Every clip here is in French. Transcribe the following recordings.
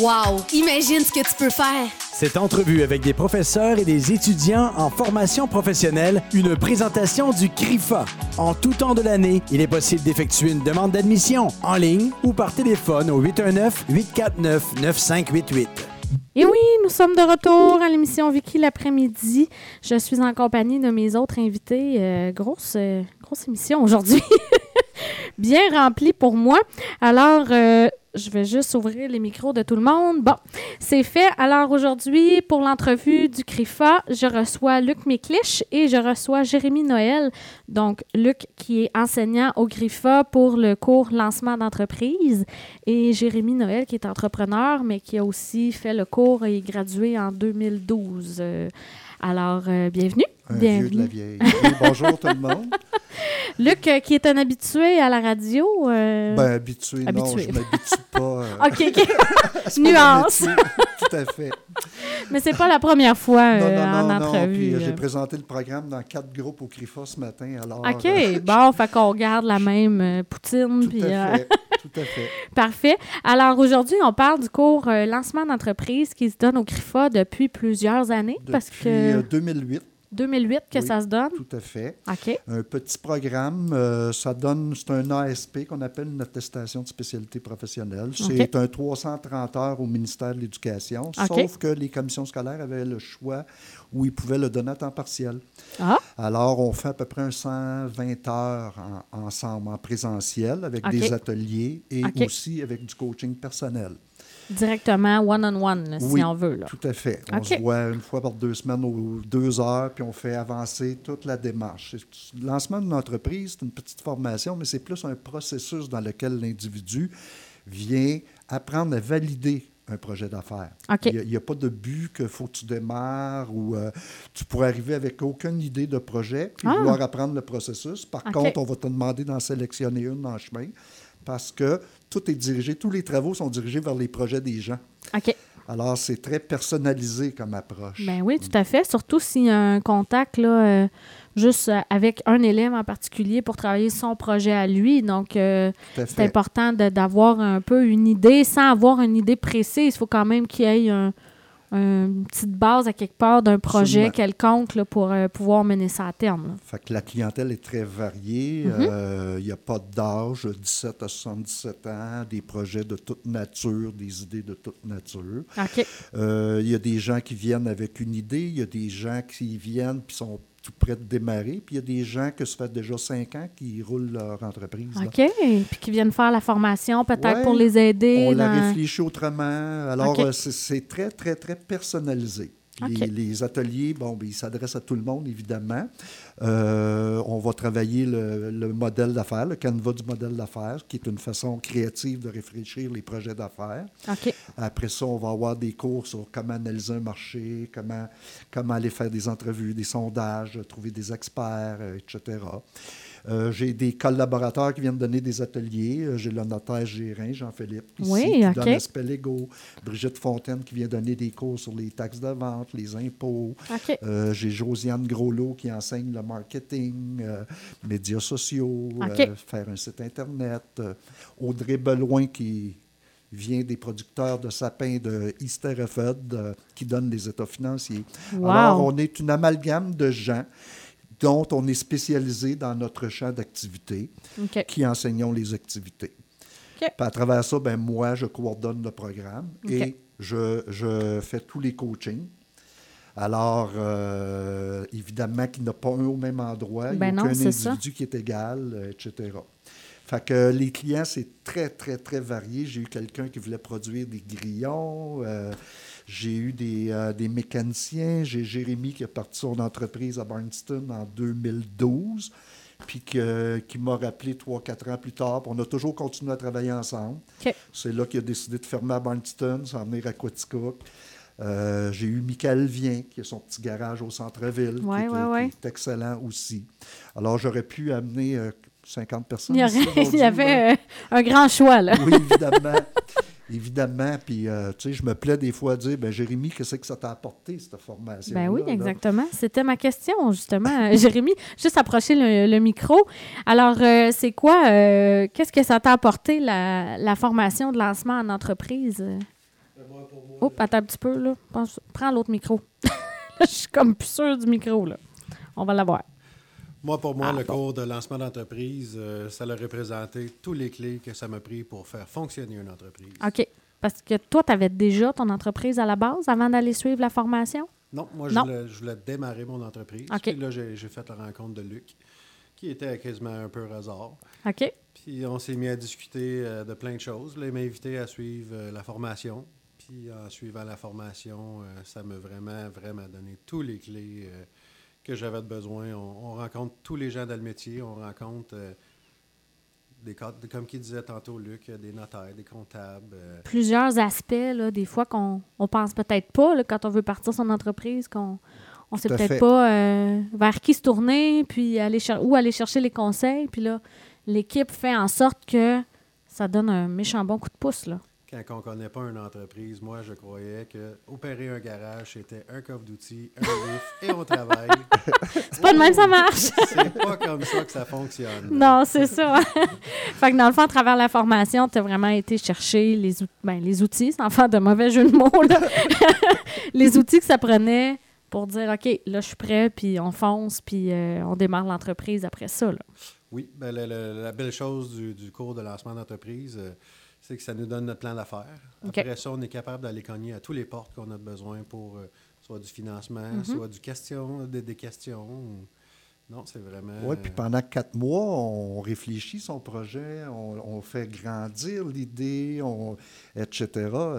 Wow! Imagine ce que tu peux faire! Cette entrevue avec des professeurs et des étudiants en formation professionnelle, une présentation du CRIFA. En tout temps de l'année, il est possible d'effectuer une demande d'admission en ligne ou par téléphone au 819-849-9588. Et oui, nous sommes de retour à l'émission Vicky l'après-midi. Je suis en compagnie de mes autres invités. Euh, grosse, euh, grosse émission aujourd'hui. Bien remplie pour moi. Alors, euh, je vais juste ouvrir les micros de tout le monde. Bon, c'est fait. Alors aujourd'hui, pour l'entrevue du CRIFA, je reçois Luc Miklich et je reçois Jérémy Noël. Donc, Luc qui est enseignant au CRIFA pour le cours lancement d'entreprise et Jérémy Noël qui est entrepreneur, mais qui a aussi fait le cours et gradué en 2012. Euh, alors, euh, bienvenue. Un bienvenue. vieux de la vieille. Oui, bonjour tout le monde. Luc, euh, qui est un habitué à la radio. euh, Ben, habitué, non, Habitué. je m'habitue pas. euh, OK, Nuance. Tout à fait. Mais c'est pas la première fois Non, euh, non, en non, non. entrevue. Euh, j'ai présenté le programme dans quatre groupes au CRIFA ce matin. Alors, OK, bon, fait qu'on garde la même poutine. tout Puis, à fait. Tout à fait. parfait. Alors aujourd'hui, on parle du cours lancement d'entreprise qui se donne au CRIFA depuis plusieurs années, parce Depuis que euh, 2008, 2008 que oui. ça se donne? tout à fait. OK. Un petit programme, euh, ça donne, c'est un ASP qu'on appelle une attestation de spécialité professionnelle. C'est un 330 heures au ministère de l'Éducation, sauf que les commissions scolaires avaient le choix où ils pouvaient le donner à temps partiel. Ah, Alors, on fait à peu près un 120 heures en- ensemble, en présentiel, avec des ateliers et aussi avec du coaching personnel. Directement one-on-one, là, si Oui, on veut. Là. Tout à fait. On OK. se voit une fois par deux semaines ou deux heures, puis on fait avancer toute la démarche. Le lancement d'une entreprise, c'est une petite formation, mais c'est plus un processus dans lequel l'individu vient apprendre à valider un projet d'affaires. Il n'y a, pas de but qu'il faut que tu démarres ou euh, tu pourrais arriver avec aucune idée de projet puis Ah. vouloir apprendre le processus. Par contre, on va te demander d'en sélectionner une le chemin parce que tout est dirigé, tous les travaux sont dirigés vers les projets des gens. OK. Alors, c'est très personnalisé comme approche. Ben oui, tout à fait. Surtout s'il y a un contact là, euh, juste euh, avec un élève en particulier pour travailler son projet à lui. Donc, euh, c'est important d'avoir un peu une idée sans avoir une idée précise. Il faut quand même qu'il y ait un- une petite base à quelque part d'un projet Absolument. quelconque là, pour euh, pouvoir mener ça à terme. là. Fait que la clientèle est très variée. Mhm. Euh, Il n'y a pas d'âge, 17 à 77 ans, des projets de toute nature, des idées de toute nature. Euh, Il y a des gens qui viennent avec une idée, il y a des gens qui viennent et sont tout près de démarrer, puis il y a des gens que ça fait déjà cinq ans qui roulent leur entreprise. là. OK. Puis qui viennent faire la formation peut-être Ouais, pour les aider. On la réfléchit autrement. Alors, euh, c'est très, très, très personnalisé. Les, ateliers, bon, ben, ils s'adressent à tout le monde, évidemment. Euh, on va travailler le, le modèle d'affaires, le canevas du modèle d'affaires, qui est une façon créative de réfléchir les projets d'affaires. Après ça, on va avoir des cours sur comment analyser un marché, comment, comment aller faire des entrevues, des sondages, trouver des experts, euh, etc. Euh, j'ai des collaborateurs qui viennent donner des ateliers. Euh, J'ai le notaire Gérin, Jean-Philippe, ici, Oui, qui donne. Brigitte Fontaine qui vient donner des cours sur les taxes de vente, les impôts. Euh, J'ai Josiane Groslot qui enseigne le marketing, euh, médias sociaux, faire un site Internet. Audrey Beloin qui vient des producteurs de sapins de Easterfed euh, qui donne les états financiers. Wow. Alors, on est une amalgame de gens dont on est spécialisé dans notre champ d'activité qui enseignons les activités. OK. Puis à travers ça, ben, moi, je coordonne le programme et je, je fais tous les coachings. Alors, euh, évidemment, qu'il n'y a pas un au même endroit. Il n'y Ben a c'est ça. individu qui est égal, euh, etc. Fait que les clients, c'est très, très, très varié. J'ai eu quelqu'un qui voulait produire des grillons. euh, j'ai eu des, euh, des mécaniciens. J'ai Jérémy qui a parti son entreprise à Barnston en 2012, puis que- qui m'a rappelé trois, quatre ans plus tard. On a toujours continué à travailler ensemble. C'est là qu'il a décidé de fermer à Barnston, s'en venir à Quaticook. Euh, j'ai eu Michael Vien, qui a son petit garage au centre-ville, qui Ouais, est- ouais, ouais. qui est excellent aussi. Alors, j'aurais pu amener euh, 50 personnes. Il y, ici il avait euh, un grand choix, là. Oui, évidemment. évidemment. Puis, euh, tu sais, je me plais des fois à dire, ben Jérémy, qu'est-ce que ça t'a apporté, cette formation Ben oui, exactement. C'était ma question, justement. Jérémy, juste approcher le, le micro. Alors, euh, c'est quoi, euh, qu'est-ce que ça t'a apporté, la, la formation de lancement en entreprise? Oh, attends un petit peu, là. Pense- Prends l'autre micro. Je suis comme plus sûre du micro, là. On va l'avoir. Moi, pour moi, Ah, le bon. cours de lancement d'entreprise, euh, ça a représenté tous les clés que ça m'a pris pour faire fonctionner une entreprise. OK. Parce que toi, tu avais déjà ton entreprise à la base avant d'aller suivre la formation? Non, moi, je voulais, je voulais démarrer mon entreprise. OK. Puis là, j'ai fait la rencontre de Luc, qui était quasiment un peu hasard. OK. Puis on s'est mis à discuter euh, de plein de choses. Là, il m'a invité à suivre euh, la formation. Puis en suivant la formation, ça m'a vraiment, vraiment donné tous les clés que j'avais besoin. On, on rencontre tous les gens dans le métier. On rencontre euh, des comme qui disait tantôt Luc, des notaires, des comptables. euh, Plusieurs aspects, là, des fois qu'on on pense peut-être pas, là, quand on veut partir son entreprise, qu'on on sait peut-être pas euh, vers qui se tourner, puis aller cher- où aller chercher les conseils. Puis là, l'équipe fait en sorte que ça donne un méchant bon coup de pouce, là. Quand on ne connaît pas une entreprise, moi, je croyais que opérer un garage, c'était un coffre d'outils, un lift et on travaille. C'est pas de même, ça marche! C'est pas comme ça que ça fonctionne. Non, c'est ça. fait que dans le fond, à travers la formation, tu as vraiment été chercher les, out- ben, les outils, sans faire de mauvais jeu de mots, là. les outils que ça prenait pour dire, OK, là, je suis prêt, puis on fonce, puis euh, on démarre l'entreprise après ça. Là. Oui, ben, la belle chose du, du cours de lancement d'entreprise, euh, c'est que ça nous donne notre plan d'affaires. Après ça, on est capable d'aller cogner à tous les portes qu'on a besoin pour euh, soit du financement, Mhm. soit du question, des, des questions. ou- Non, c'est vraiment. Oui, puis pendant quatre mois, on réfléchit son projet, on, on fait grandir l'idée, on- etc.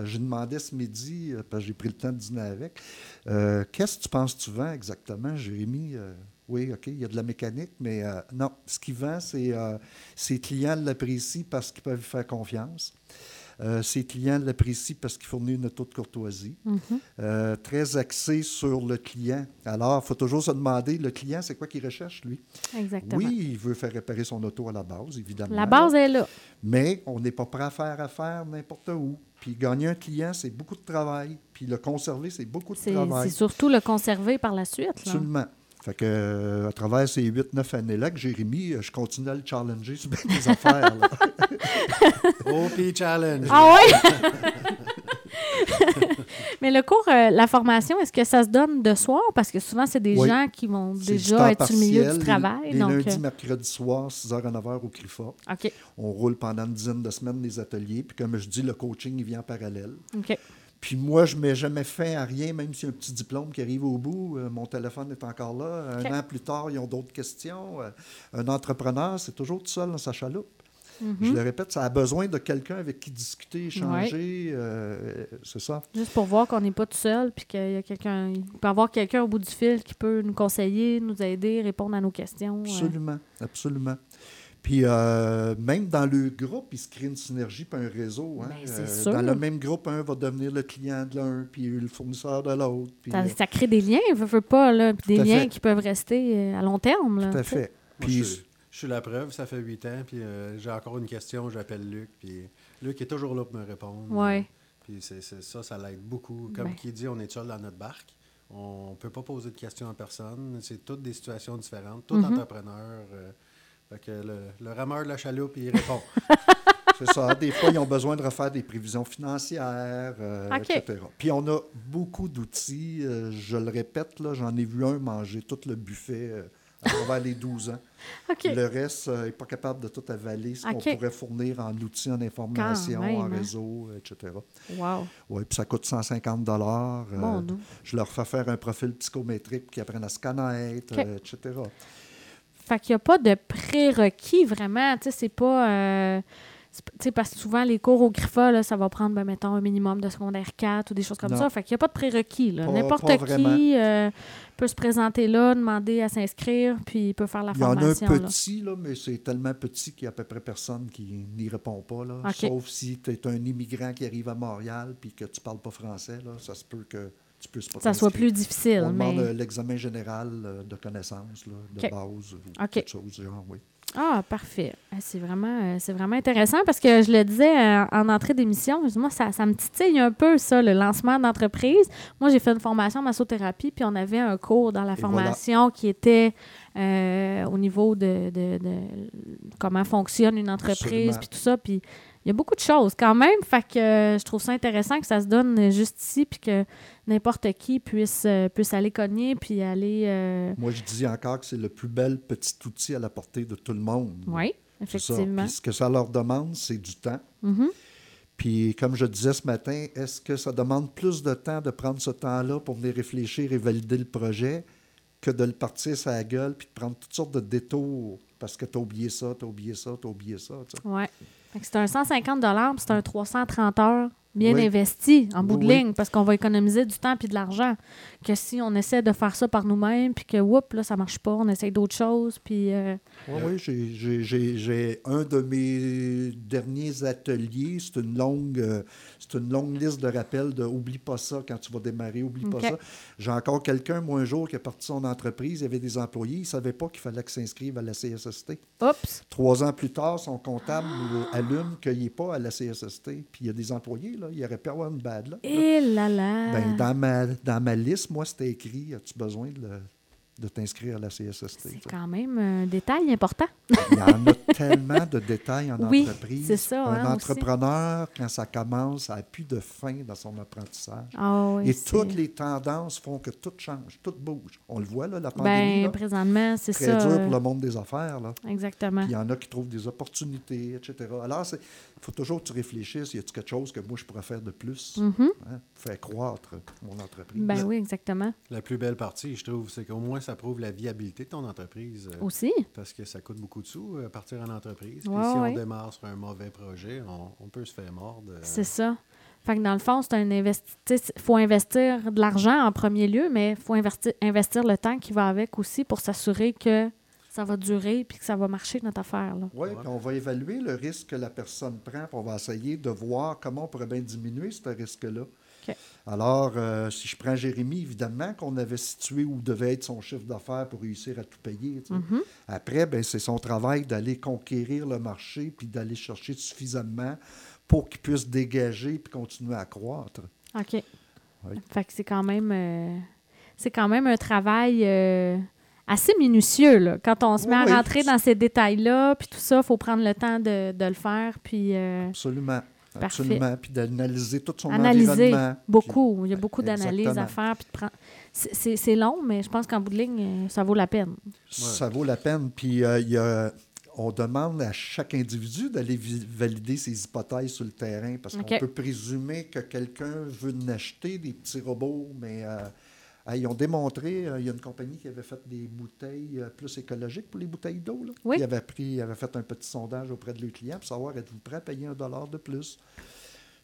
J'ai demandé ce midi, euh, parce que j'ai pris le temps de dîner avec, euh, qu'est-ce que tu penses que tu vends exactement, Jérémy? Oui, OK, il y a de la mécanique, mais euh, non, ce qu'il vend, c'est euh, ses clients l'apprécient parce qu'ils peuvent lui faire confiance. Euh, ses clients l'apprécient parce qu'il fournit une auto de courtoisie. Euh, très axé sur le client. Alors, il faut toujours se demander, le client, c'est quoi qu'il recherche, lui? Exactement. Oui, il veut faire réparer son auto à la base, évidemment. La base est là. Mais on n'est pas prêt à faire affaire n'importe où. Puis gagner un client, c'est beaucoup de travail. Puis le conserver, c'est beaucoup de travail. c'est surtout le conserver par la suite. Là. Absolument. Fait que, euh, à travers ces 8-9 années-là que Jérémy, euh, je continue à le challenger sur bien des affaires. OP Challenge. Ah ouais? Mais le cours, euh, la formation, est-ce que ça se donne de soir? Parce que souvent, c'est des Oui. gens qui vont déjà être sur le milieu partiel, du travail. Les, donc, lundis, mercredis soir, 6h à 9h au CRIFA. OK. On roule pendant une dizaine de semaines les ateliers. Puis comme je dis, le coaching, il vient en parallèle. OK. Puis moi, je ne mets jamais fin à rien, même s'il y a un petit diplôme qui arrive au bout. euh, mon téléphone est encore là. Un an plus tard, ils ont d'autres questions. Euh, un entrepreneur, c'est toujours tout seul dans sa chaloupe. Mhm. Je le répète, ça a besoin de quelqu'un avec qui discuter, échanger. euh, c'est ça. Juste pour voir qu'on n'est pas tout seul, puis qu'il y a quelqu'un, il peut avoir quelqu'un au bout du fil qui peut nous conseiller, nous aider, répondre à nos questions. Absolument, absolument. Puis euh, même dans le groupe, il se crée une synergie puis un réseau. hein. Ben, c'est Euh, sûr. Dans le même groupe, un va devenir le client de l'un, puis le fournisseur de l'autre. puis, Ça, euh, ça crée des liens, veut, veut pas, là, puis des liens fait. qui peuvent rester à long terme. Là, tout à fait. Moi, Puis, je, suis- je suis la preuve, ça fait huit ans, puis euh, j'ai encore une question, j'appelle Luc, puis Luc est toujours là pour me répondre. Ouais. Puis c'est, c'est ça, ça l'aide beaucoup. Comme Ben. qui dit, on est seul dans notre barque. On ne peut pas poser de questions à personne. C'est toutes des situations différentes, tout Mhm. entrepreneur. Fait que le, le rameur de la chaloupe, il répond. C'est ça. Des fois, ils ont besoin de refaire des prévisions financières, euh, etc. Puis on a beaucoup d'outils. euh, je le répète, là, j'en ai vu un manger tout le buffet euh, à travers les 12 ans. Le reste n'est pas capable de tout avaler, ce qu'on pourrait fournir en outils, en information, même, en hein? réseau, etc. Wow. Oui, puis ça coûte 150 dollars. Bon, je leur fais faire un profil psychométrique pour qu'ils apprennent à se connaître, etc. Fait qu'il n'y a pas de prérequis vraiment. Tu sais, c'est pas. euh, tu sais, parce que souvent, les cours au GRIFA, là, ça va prendre, ben, mettons, un minimum de secondaire 4 ou des choses comme Non. ça. Fait qu'il n'y a pas de prérequis. N'importe qui euh, peut se présenter là, demander à s'inscrire, puis il peut faire la Il y en a un formation. là. petit, là, mais c'est tellement petit qu'il y a à peu près personne qui n'y répond pas. Là. Sauf si tu es un immigrant qui arrive à Montréal puis que tu ne parles pas français, là, ça se peut que tu puisses pas Ça soit plus difficile. On mais... demande euh, l'examen général euh, de connaissances, là, de base, ou OK. quelque chose du genre, oui. Ah, parfait. Ah, C'est vraiment, euh, c'est vraiment intéressant parce que je le disais en entrée d'émission, moi, ça, ça me titille un peu, ça, le lancement d'entreprise. Moi, j'ai fait une formation en massothérapie, puis on avait un cours dans la Et formation qui était euh, au niveau de, de- de comment fonctionne une entreprise, puis tout ça. Puis il y a beaucoup de choses quand même. Fait que euh, je trouve ça intéressant que ça se donne juste ici, puis que n'importe qui puisse, euh, puisse aller cogner, puis aller. euh, Moi, je dis encore que c'est le plus bel petit outil à la portée de tout le monde. Oui, effectivement. Puis ce que ça leur demande, c'est du temps. Mhm. Puis, comme je disais ce matin, est-ce que ça demande plus de temps de prendre ce temps-là pour venir réfléchir et valider le projet que de le partir la gueule puis de prendre toutes sortes de détours? Parce que tu as oublié ça, tu as oublié ça, tu as oublié ça. tu c'est un 150 puis c'est un 330 heures bien Oui. investi en bout de ligne parce qu'on va économiser du temps puis de l'argent. Que si on essaie de faire ça par nous-mêmes puis que, whoop, là, ça marche pas, on essaye d'autres choses puis... euh, Oui, oui, j'ai- un de mes derniers ateliers. C'est une longue euh, c'est une longue liste de rappels de oublie pas ça quand tu vas démarrer, oublie pas ça. J'ai encore quelqu'un, moi, un jour, qui a parti son entreprise, il y avait des employés, il ne savait pas qu'il fallait qu'il s'inscrive à la CSST. Oups! Trois ans plus tard, son comptable nous allume qu'il n'est pas à la CSST. Puis il y a des employés, là, il aurait pu avoir une bad là. Et là là! Ben, dans, ma, dans ma liste, moi, c'était écrit As-tu besoin de, le- de t'inscrire à la CSST c'est quand même un détail important. Il y en a tellement de détails en Oui, entreprise. c'est ça, Un hein, aussi. entrepreneur, quand ça commence, ça n'a plus de fin dans son apprentissage. Oui, Et c'est- toutes les tendances font que tout change, tout bouge. On le voit, là, la pandémie, Ben, là, présentement, c'est très ça. dur euh, pour le monde des affaires. Là. Exactement. Puis il y en a qui trouvent des opportunités, etc. Alors, il faut toujours que tu réfléchisses, y a-t-il quelque chose que moi, je pourrais faire de plus? Mhm. hein, faire croître mon entreprise. Ben oui, exactement. La plus belle partie, je trouve, c'est qu'au moins ça prouve la viabilité de ton entreprise. euh, Aussi. Parce que ça coûte beaucoup de sous, euh, partir en entreprise. Puis Ouais, si ouais. on démarre sur un mauvais projet, on, on peut se faire mordre. euh, C'est ça. Fait que dans le fond, c'est un faut investir de l'argent en premier lieu, mais il faut investir, investir le temps qui va avec aussi pour s'assurer que ça va durer puis que ça va marcher notre affaire. Là. Oui, puis on va évaluer le risque que la personne prend, puis on va essayer de voir comment on pourrait bien diminuer ce risque-là. Alors, euh, si je prends Jérémy, évidemment qu'on avait situé où devait être son chiffre d'affaires pour réussir à tout payer. Mhm. Après, ben, c'est son travail d'aller conquérir le marché, puis d'aller chercher suffisamment pour qu'il puisse dégager puis continuer à croître. OK. Oui. Fait que c'est quand même euh, c'est quand même un travail euh, assez minutieux. Là. Quand on se met Oui, à rentrer dans ces détails-là, puis tout ça, il faut prendre le temps de, de le faire, puis euh, Absolument. Parfait. Puis d'analyser tout son analyser environnement. beaucoup. Il y a beaucoup d'analyses à faire. Puis de prendre... c'est, long, mais je pense qu'en bout de ligne, ça vaut la peine. Ça vaut la peine. Puis euh, il y a- on demande à chaque individu d'aller vi- valider ses hypothèses sur le terrain parce qu'on peut présumer que quelqu'un veut acheter des petits robots, mais euh, ah, ils ont démontré, euh, il y a une compagnie qui avait fait des bouteilles euh, plus écologiques pour les bouteilles d'eau. Oui. Ils avaient, pris, ils avaient fait un petit sondage auprès de leurs clients pour savoir êtes-vous prêt à payer un dollar de plus?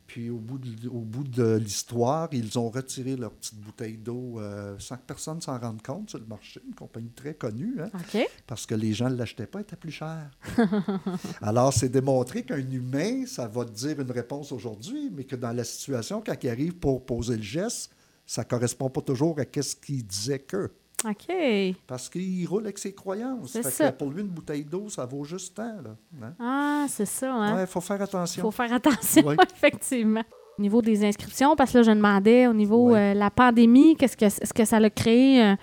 Puis au bout de, au bout de l'histoire, ils ont retiré leur petite bouteille d'eau euh, sans que personne s'en rende compte sur le marché. Une compagnie très connue. Hein? Parce que les gens ne l'achetaient pas, elle était plus cher. Alors, c'est démontré qu'un humain, ça va te dire une réponse aujourd'hui, mais que dans la situation, quand il arrive pour poser le geste, ça ne correspond pas toujours à ce qu'il disait que. OK. Parce qu'il roule avec ses croyances. C'est Fait que ça. pour lui, une bouteille d'eau, ça vaut juste tant. Là. Hein? Ah, c'est ça, hein? Ouais, il faut faire Il attention. faut faire attention, Oui. effectivement. Au niveau des inscriptions, parce que là, je demandais au niveau Oui. euh, la pandémie, qu'est-ce que est-ce que ça a créé euh,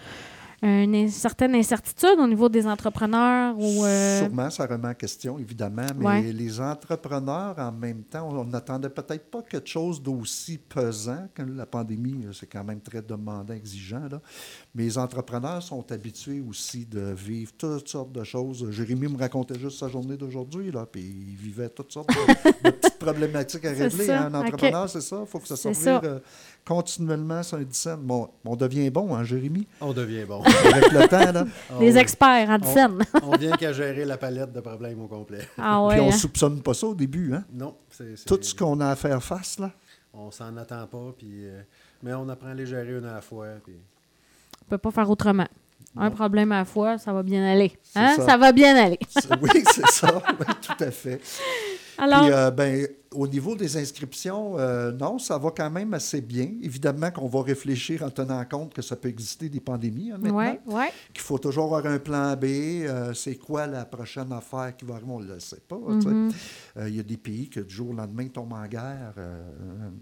une in- certaine incertitude au niveau des entrepreneurs ou euh, Sûrement, ça remet en question, évidemment, mais Ouais. les entrepreneurs, en même temps, on n'attendait peut-être pas quelque chose d'aussi pesant, que la pandémie, c'est quand même très demandant, exigeant, là. mais les entrepreneurs sont habitués aussi de vivre toutes sortes de choses. Jérémy me racontait juste sa journée d'aujourd'hui, puis il vivait toutes sortes de, de petites problématiques à régler. hein. Un ok. entrepreneur, c'est ça, il faut que ça ça. euh, continuellement sur un dixaine. Bon, on devient bon, hein, Jérémy, On devient bon. avec le temps, là. des On- experts en scène? On vient qu'à gérer la palette de problèmes au complet. ah ouais. Puis on hein? soupçonne pas ça au début, hein? Non, c'est. c'est- Tout ce qu'on a à faire face, là. On s'en attend pas, puis, euh, mais on apprend à les gérer une à la fois. Puis... On peut pas faire autrement. Un problème à la fois, ça va bien aller. Hein? ça. Ça. va bien aller. Oui, c'est ça. Oui, tout à fait. Alors, Puis, euh, ben, au niveau des inscriptions, euh, non, ça va quand même assez bien. Évidemment qu'on va réfléchir en tenant compte que ça peut exister des pandémies hein, maintenant. Oui, oui. Qu'il faut toujours avoir un plan B. euh, c'est quoi la prochaine affaire qui va arriver? On ne le sait pas. Mhm. Euh, Il y a des pays que du jour au lendemain tombent en guerre.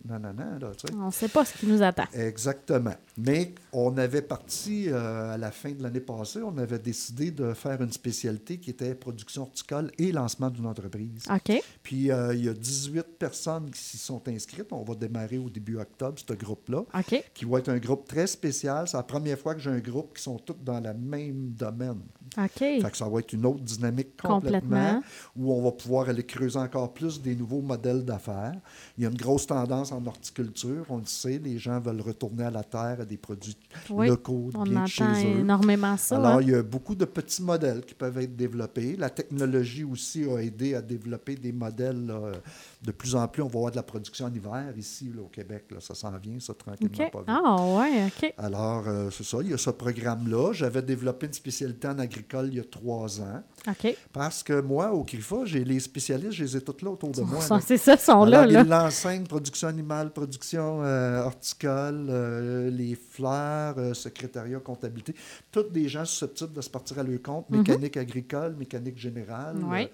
non, non, non. Là. On ne sait pas ce qui nous attend. Exactement. Mais on avait parti à la fin de l'année passée, on avait décidé de faire une spécialité qui était production horticole et lancement d'une entreprise. OK. Puis il y a 18 personnes qui s'y sont inscrites. On va démarrer au début octobre, ce groupe-là, OK. qui va être un groupe très spécial. C'est la première fois que j'ai un groupe qui sont tous dans le même domaine. OK. Fait que ça va être une autre dynamique complètement, Complètement. où on va pouvoir aller creuser encore plus des nouveaux modèles d'affaires. Il y a une grosse tendance en horticulture, on le sait, les gens veulent retourner à la terre, à des produits Oui, locaux, On bien de chez eux. énormément ça. Alors, hein? il y a beaucoup de petits modèles qui peuvent être développés. La technologie aussi a aidé à développer des modèles. là. De plus en plus, on va avoir de la production en hiver ici, là, au Québec. là. Ça s'en vient, ça, tranquillement pas vite. Ah, ouais, OK. Alors, euh, c'est ça, il y a ce programme-là. J'avais développé une spécialité en agricole il y a trois ans. OK. Parce que moi, au CRIFA, j'ai les spécialistes, je les ai tous là autour de moi. C'est ça, ils sont là. Alors, là. l'enseignent, production animale, production euh, horticole, euh, les fleurs, secrétariat, comptabilité. Toutes des gens susceptibles de se partir à leur compte. Mécanique agricole, mécanique générale. Mhm. Euh,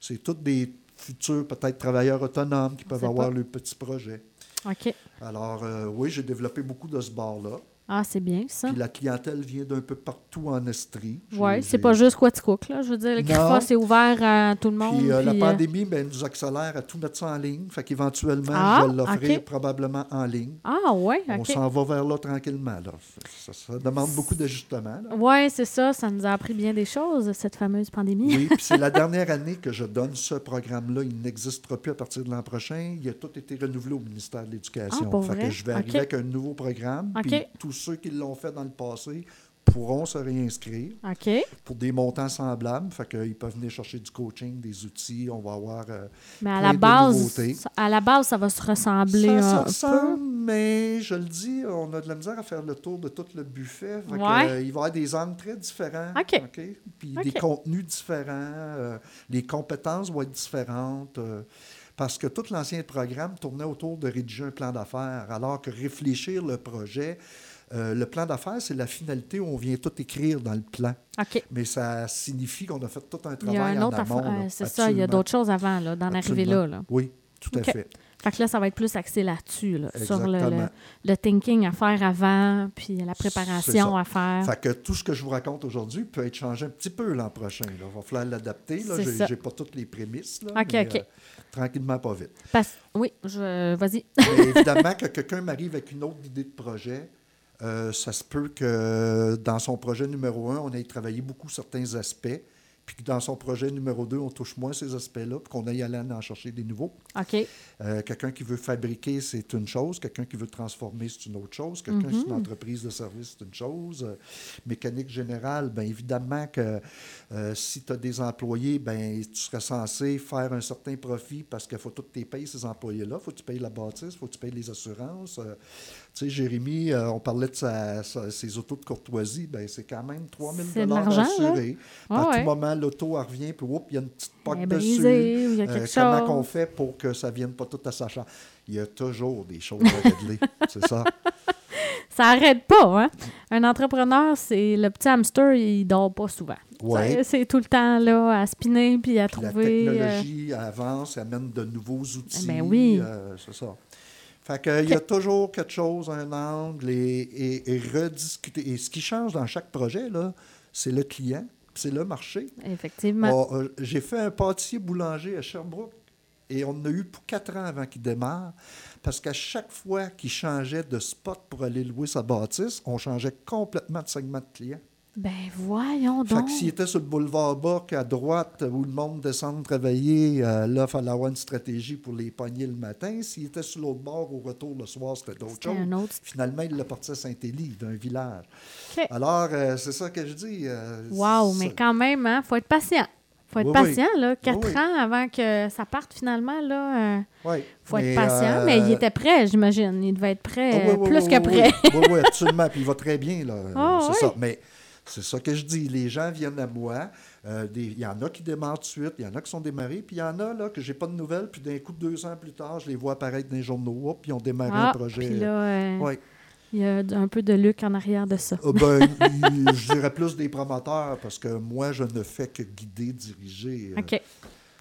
c'est toutes des futurs, peut-être, travailleurs autonomes qui peuvent avoir leurs petits projets. OK. Alors, euh, oui, j'ai développé beaucoup de ce bord-là. Ah, c'est bien, ça. Puis la clientèle vient d'un peu partout en Estrie. Oui, c'est pas juste Quaticook, là. Je veux dire, le. CRIFA, c'est ouvert à tout le monde. Puis, euh, la puis, euh, pandémie ben, nous accélère à tout mettre ça en ligne. Fait qu'éventuellement, Ah, je vais l'offrir probablement en ligne. Ah, ouais, On s'en va vers là tranquillement. Là. Ça, ça demande beaucoup d'ajustements. là. Oui, c'est ça. Ça nous a appris bien des choses, cette fameuse pandémie. Oui, puis c'est la dernière année que je donne ce programme-là. Il n'existera plus à partir de l'an prochain. Il a tout été renouvelé au ministère de l'Éducation. Ah, fait vrai? que je vais arriver avec un nouveau programme. OK. Puis tous ceux qui l'ont fait dans le passé pourront se réinscrire pour des montants semblables. Fait qu'ils peuvent venir chercher du coaching, des outils. On va avoir... euh, Mais à plein la base, nouveautés. ça- à la base, ça va se ressembler Ça, un ça peu. ressemble, mais je le dis, on a de la misère à faire le tour de tout le buffet. Fait que, Ouais. euh, il va y avoir des angles très différents. OK. Puis OK. des contenus différents. euh, les compétences vont être différentes. euh, parce que tout l'ancien programme tournait autour de rédiger un plan d'affaires, alors que réfléchir le projet, euh, le plan d'affaires, c'est la finalité où on vient tout écrire dans le plan. OK. Mais ça signifie qu'on a fait tout un Il y travail a un en amont. euh, c'est ça, il y a d'autres choses avant, d'en arriver là, là. Oui, tout à fait. Fait que là, ça va être plus axé là-dessus, là, sur le, le, le thinking à faire avant, puis la préparation à faire. Fait que tout ce que je vous raconte aujourd'hui peut être changé un petit peu l'an prochain. Il va falloir l'adapter. ça. j'ai pas toutes les prémices. Là, OK, mais, OK. euh, tranquillement, pas vite. Parce- Oui, je... vas-y. Évidemment, que quelqu'un m'arrive avec une autre idée de projet, ça se peut que dans son projet numéro un, on ait travaillé beaucoup certains aspects, puis que dans son projet numéro deux, on touche moins ces aspects-là, puis qu'on aille aller en chercher des nouveaux. OK. Euh, quelqu'un qui veut fabriquer, c'est une chose. Quelqu'un qui veut transformer, c'est une autre chose. Quelqu'un qui est une entreprise de service, c'est une chose. Euh, mécanique générale, bien évidemment que euh, si tu as des employés, ben tu serais censé faire un certain profit parce qu'il faut que tu payes ces employés-là. Il faut que tu payes la bâtisse, il faut que tu payes les assurances. Tu sais, Jérémy, on parlait de sa- sa- ses autos de courtoisie. Ben, c'est quand même 3 000 C'est de l'argent, là. assurés. Ouais, à ouais. tout moment, l'auto elle revient, puis il y a une petite poque dessus. y a Euh, comment qu'on fait pour que ça vienne pas tout à sa charge? Il y a toujours des choses à régler, c'est ça. Ça arrête pas, hein? Un entrepreneur, c'est le petit hamster, il dort pas souvent. Ouais. C'est tout le temps là à spinner puis à Puis la trouver. euh, technologie avance, amène de nouveaux outils. Ben oui. euh, c'est ça. Fait que, il y a toujours quelque chose, un angle, et, et- et rediscuter. Et ce qui change dans chaque projet, là, c'est le client, c'est le marché. Effectivement. Ah, euh, J'ai fait un pâtissier boulanger à Sherbrooke et on en a eu pour quatre ans avant qu'il démarre parce qu'à chaque fois qu'il changeait de spot pour aller louer sa bâtisse, on changeait complètement de segment de client. Ben voyons Fait donc. que s'il était sur le boulevard Bourg à droite où le monde descend travailler, euh, là, il fallait avoir une stratégie pour les pogner le matin. S'il était sur l'autre bord au retour le soir, c'était d'autres choses. un autre. Finalement, il l'a parti à Saint-Élie, d'un village. Alors, euh, c'est ça que je dis. euh, Wow, mais quand même, hein, faut être patient. Faut être Oui, oui. patient, là. Quatre Oui, oui. ans avant que ça parte finalement, là. Ouais, faut mais, être patient. euh, Mais il était prêt, j'imagine. Il devait être prêt, oui, oui, plus oui, que oui, prêt. Oui, oui, oui, absolument. Puis il va très bien, là. Ah, c'est oui. ça. Mais c'est ça que je dis. Les gens viennent à moi. Euh, Il y en a qui démarrent tout de suite, il y en a qui sont démarrés, puis il y en a là, que j'ai pas de nouvelles, puis d'un coup, deux ans plus tard, je les vois apparaître dans les journaux, puis ils ont démarré Ah, un projet. puis là, euh, Ouais. il y a un peu de Luc en arrière de ça. Ah ben, je dirais plus des promoteurs, parce que moi, je ne fais que guider, diriger. Euh, OK.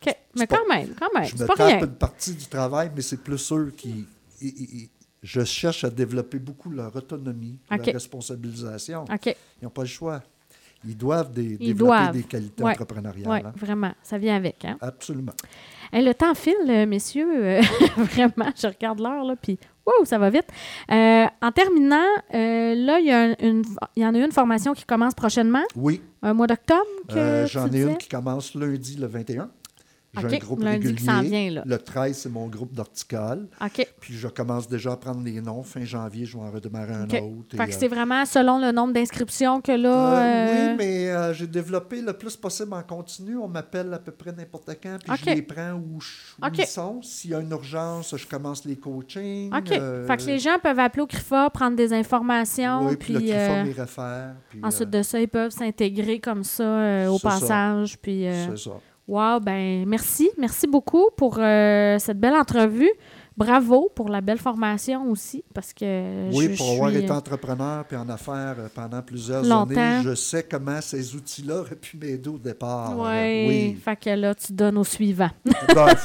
OK. Mais pas- quand même, quand même, Je me pas tape rien. une partie du travail, mais c'est plus eux qui. Je cherche à développer beaucoup leur autonomie, leur responsabilisation. Ils n'ont pas le choix. Ils doivent des- Ils développer doivent. des qualités Ouais. entrepreneuriales. Oui, hein. vraiment. Ça vient avec. Hein? Absolument. Hey, le temps file, euh, messieurs. euh, vraiment, je regarde l'heure, là, puis wow, ça va vite. Euh, en terminant, euh, là, il y, a un- une, il y en a une formation qui commence prochainement, Oui, un mois d'octobre. euh, j'en ai une qui commence lundi le 21. J'ai un groupe lundi qui régulier. s'en vient, là. Le 13, c'est mon groupe d'horticole. OK. Puis je commence déjà à prendre les noms. Fin janvier, je vais en redémarrer un autre. et, Fait que euh, c'est vraiment selon le nombre d'inscriptions que là. Euh, euh, Oui, mais j'ai développé le plus possible en continu. On m'appelle à peu près n'importe quand, puis je les prends où, ils sont. S'il y a une urgence, je commence les coachings. OK. Fait que les gens peuvent appeler au CRIFA, prendre des informations, oui, puis, le CRIFA m'y réfère. puis, ensuite de ça, ils peuvent s'intégrer comme ça au ça. passage. Puis, C'est ça. Wow, ben merci. Merci beaucoup pour euh, cette belle entrevue. Bravo pour la belle formation aussi, parce que Oui, je, pour je avoir suis, été euh, entrepreneur puis en affaires euh, pendant plusieurs Longtemps. années, je sais comment ces outils-là auraient pu m'aider au départ. ouais, Oui. fait que là, tu donnes au suivant. Ben,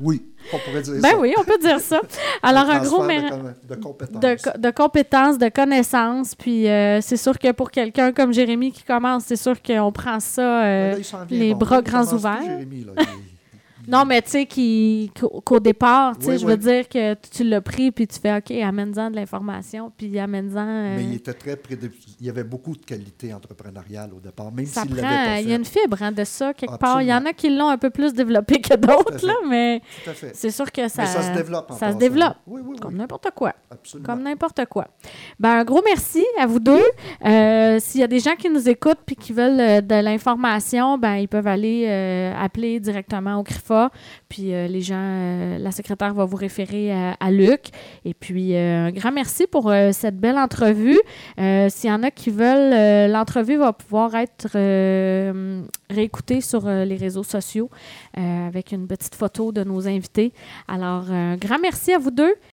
oui, on pourrait dire ben ça. oui, on peut dire ça. Alors, un gros mer- de, compétences. de, co- de compétences, de connaissances. Puis euh, c'est sûr que pour quelqu'un comme Jérémy qui commence, c'est sûr qu'on prend ça. euh, Ben là, les bon. bras grands ouverts. Jérémy, là. Il- il- non, mais tu sais qu'au départ, tu sais, Oui, je oui. veux dire que tu l'as pris puis tu fais OK, amène-en de l'information, puis amène-en. euh, Mais il était très Il y avait beaucoup de qualités entrepreneuriales au départ, même s'il l'avait pas Il y a fait. une fibre hein, de ça quelque part. Il y en a qui l'ont un peu plus développé que d'autres, fait. là, mais fait. c'est sûr que ça. Mais ça se développe en Ça se développe. Oui. Comme n'importe quoi. Absolument. Comme n'importe quoi. Ben, un gros merci à vous deux. Euh, S'il y a des gens qui nous écoutent puis qui veulent euh, de l'information, ben, ils peuvent aller euh, appeler directement au Puis euh, les gens, euh, la secrétaire va vous référer à, à Luc. Et puis, euh, un grand merci pour cette belle entrevue. S'il y en a qui veulent, l'entrevue va pouvoir être réécoutée sur les réseaux sociaux avec une petite photo de nos invités. Alors, un grand merci à vous deux.